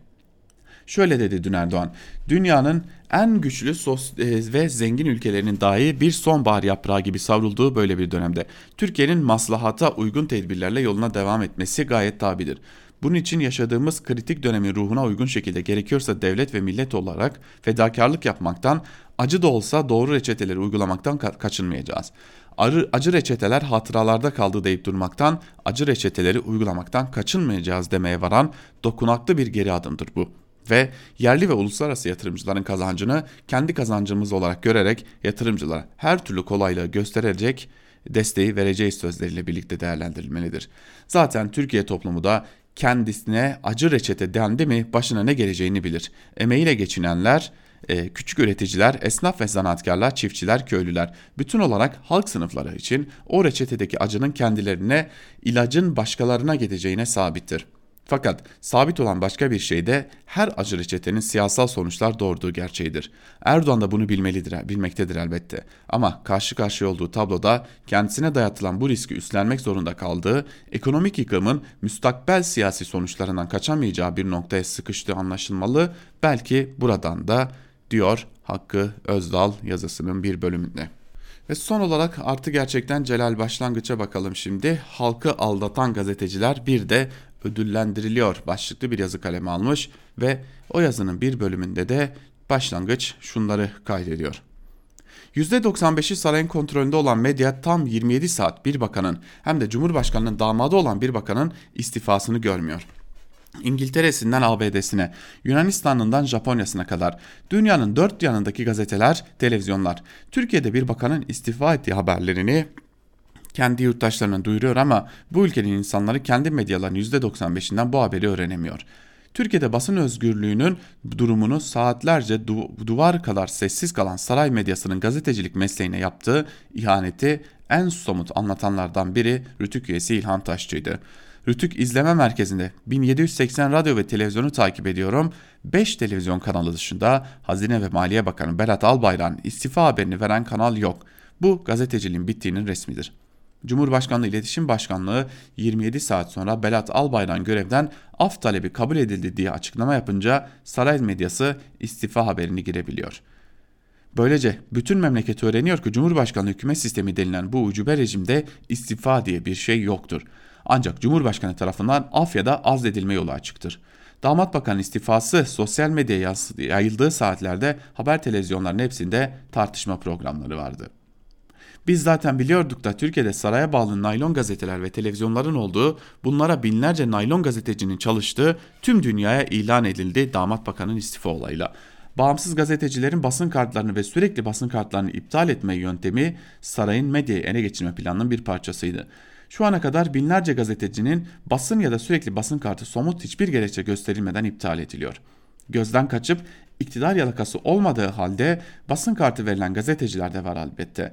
Şöyle dedi dün Erdoğan. Dünyanın en güçlü e, ve zengin ülkelerinin dahi bir sonbahar yaprağı gibi savrulduğu böyle bir dönemde Türkiye'nin maslahata uygun tedbirlerle yoluna devam etmesi gayet tabidir. Bunun için yaşadığımız kritik dönemin ruhuna uygun şekilde gerekiyorsa devlet ve millet olarak fedakarlık yapmaktan, acı da olsa doğru reçeteleri uygulamaktan ka kaçınmayacağız. Arı, acı reçeteler hatıralarda kaldı deyip durmaktan, acı reçeteleri uygulamaktan kaçınmayacağız demeye varan dokunaklı bir geri adımdır bu ve yerli ve uluslararası yatırımcıların kazancını kendi kazancımız olarak görerek yatırımcılara her türlü kolaylığı gösterecek desteği vereceğiz sözleriyle birlikte değerlendirilmelidir. Zaten Türkiye toplumu da kendisine acı reçete dendi mi başına ne geleceğini bilir. Emeğiyle geçinenler, e, küçük üreticiler, esnaf ve zanaatkarlar, çiftçiler, köylüler bütün olarak halk sınıfları için o reçetedeki acının kendilerine ilacın başkalarına gideceğine sabittir. Fakat sabit olan başka bir şey de her acı reçetenin siyasal sonuçlar doğurduğu gerçeğidir. Erdoğan da bunu bilmelidir, bilmektedir elbette. Ama karşı karşıya olduğu tabloda kendisine dayatılan bu riski üstlenmek zorunda kaldığı, ekonomik yıkımın müstakbel siyasi sonuçlarından kaçamayacağı bir noktaya sıkıştığı anlaşılmalı. Belki buradan da diyor Hakkı Özdal yazısının bir bölümünde. Ve son olarak artı gerçekten Celal Başlangıç'a bakalım şimdi. Halkı aldatan gazeteciler bir de ödüllendiriliyor başlıklı bir yazı kaleme almış ve o yazının bir bölümünde de başlangıç şunları kaydediyor. %95'i sarayın kontrolünde olan medya tam 27 saat bir bakanın hem de Cumhurbaşkanı'nın damadı olan bir bakanın istifasını görmüyor. İngiltere'sinden ABD'sine, Yunanistan'ından Japonya'sına kadar dünyanın dört yanındaki gazeteler, televizyonlar Türkiye'de bir bakanın istifa ettiği haberlerini kendi yurttaşlarına duyuruyor ama bu ülkenin insanları kendi medyalarının %95'inden bu haberi öğrenemiyor. Türkiye'de basın özgürlüğünün durumunu saatlerce du- duvar kadar sessiz kalan saray medyasının gazetecilik mesleğine yaptığı ihaneti en somut anlatanlardan biri Rütük üyesi İlhan Taşçı'ydı. Rütük İzleme Merkezi'nde 1780 radyo ve televizyonu takip ediyorum. 5 televizyon kanalı dışında Hazine ve Maliye Bakanı Berat Albayrak'ın istifa haberini veren kanal yok. Bu gazeteciliğin bittiğinin resmidir. Cumhurbaşkanlığı İletişim Başkanlığı 27 saat sonra Berat Albayrak'ın görevden af talebi kabul edildi diye açıklama yapınca saray medyası istifa haberini girebiliyor. Böylece bütün memleket öğreniyor ki Cumhurbaşkanlığı hükümet sistemi denilen bu ucube rejimde istifa diye bir şey yoktur. Ancak Cumhurbaşkanı tarafından af ya da azledilme yolu açıktır. Damat Bakan istifası sosyal medyaya yayıldığı saatlerde haber televizyonlarının hepsinde tartışma programları vardı. Biz zaten biliyorduk da Türkiye'de saraya bağlı naylon gazeteler ve televizyonların olduğu, bunlara binlerce naylon gazetecinin çalıştığı tüm dünyaya ilan edildi damat bakanın istifa olayıyla. Bağımsız gazetecilerin basın kartlarını ve sürekli basın kartlarını iptal etme yöntemi sarayın medyayı ele geçirme planının bir parçasıydı. Şu ana kadar binlerce gazetecinin basın ya da sürekli basın kartı somut hiçbir gerekçe gösterilmeden iptal ediliyor. Gözden kaçıp iktidar yalakası olmadığı halde basın kartı verilen gazeteciler de var elbette.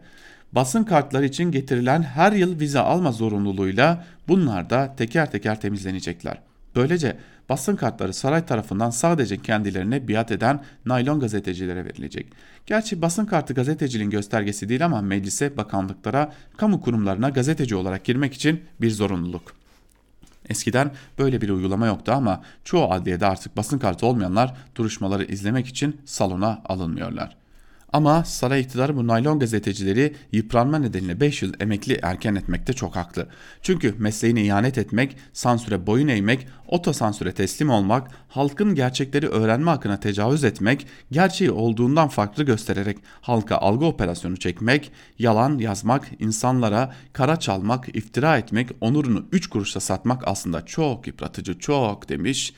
Basın kartları için getirilen her yıl vize alma zorunluluğuyla bunlar da teker teker temizlenecekler. Böylece basın kartları saray tarafından sadece kendilerine biat eden naylon gazetecilere verilecek. Gerçi basın kartı gazeteciliğin göstergesi değil ama meclise, bakanlıklara, kamu kurumlarına gazeteci olarak girmek için bir zorunluluk. Eskiden böyle bir uygulama yoktu ama çoğu adliyede artık basın kartı olmayanlar duruşmaları izlemek için salona alınmıyorlar. Ama saray iktidarı bu naylon gazetecileri yıpranma nedeniyle 5 yıl emekli erken etmekte çok haklı. Çünkü mesleğine ihanet etmek, sansüre boyun eğmek, otosansüre teslim olmak, halkın gerçekleri öğrenme hakkına tecavüz etmek, gerçeği olduğundan farklı göstererek halka algı operasyonu çekmek, yalan yazmak, insanlara kara çalmak, iftira etmek, onurunu 3 kuruşa satmak aslında çok yıpratıcı, çok demiş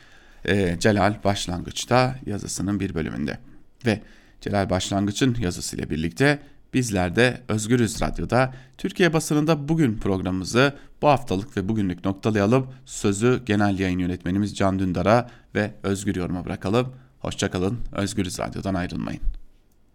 e, Celal başlangıçta yazısının bir bölümünde. Ve Celal Başlangıç'ın yazısıyla birlikte bizler de Özgürüz Radyo'da Türkiye basınında bugün programımızı bu haftalık ve bugünlük noktalayalım. Sözü genel yayın yönetmenimiz Can Dündar'a ve Özgür Yorum'a bırakalım. Hoşçakalın, Özgürüz Radyo'dan ayrılmayın.